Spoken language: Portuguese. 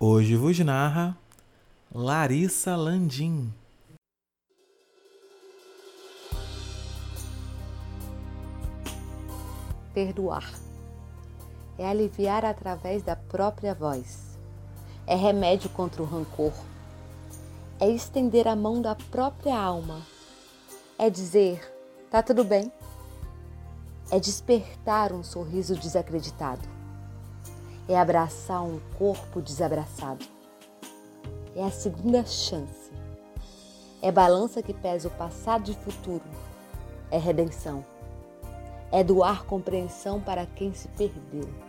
Hoje vos narra Larissa Landim. Perdoar. É aliviar através da própria voz, é remédio contra o rancor, é estender a mão da própria alma, é dizer: tá tudo bem, é despertar um sorriso desacreditado, é abraçar um corpo desabraçado, é a segunda chance, é balança que pesa o passado e futuro, é redenção, é doar compreensão para quem se perdeu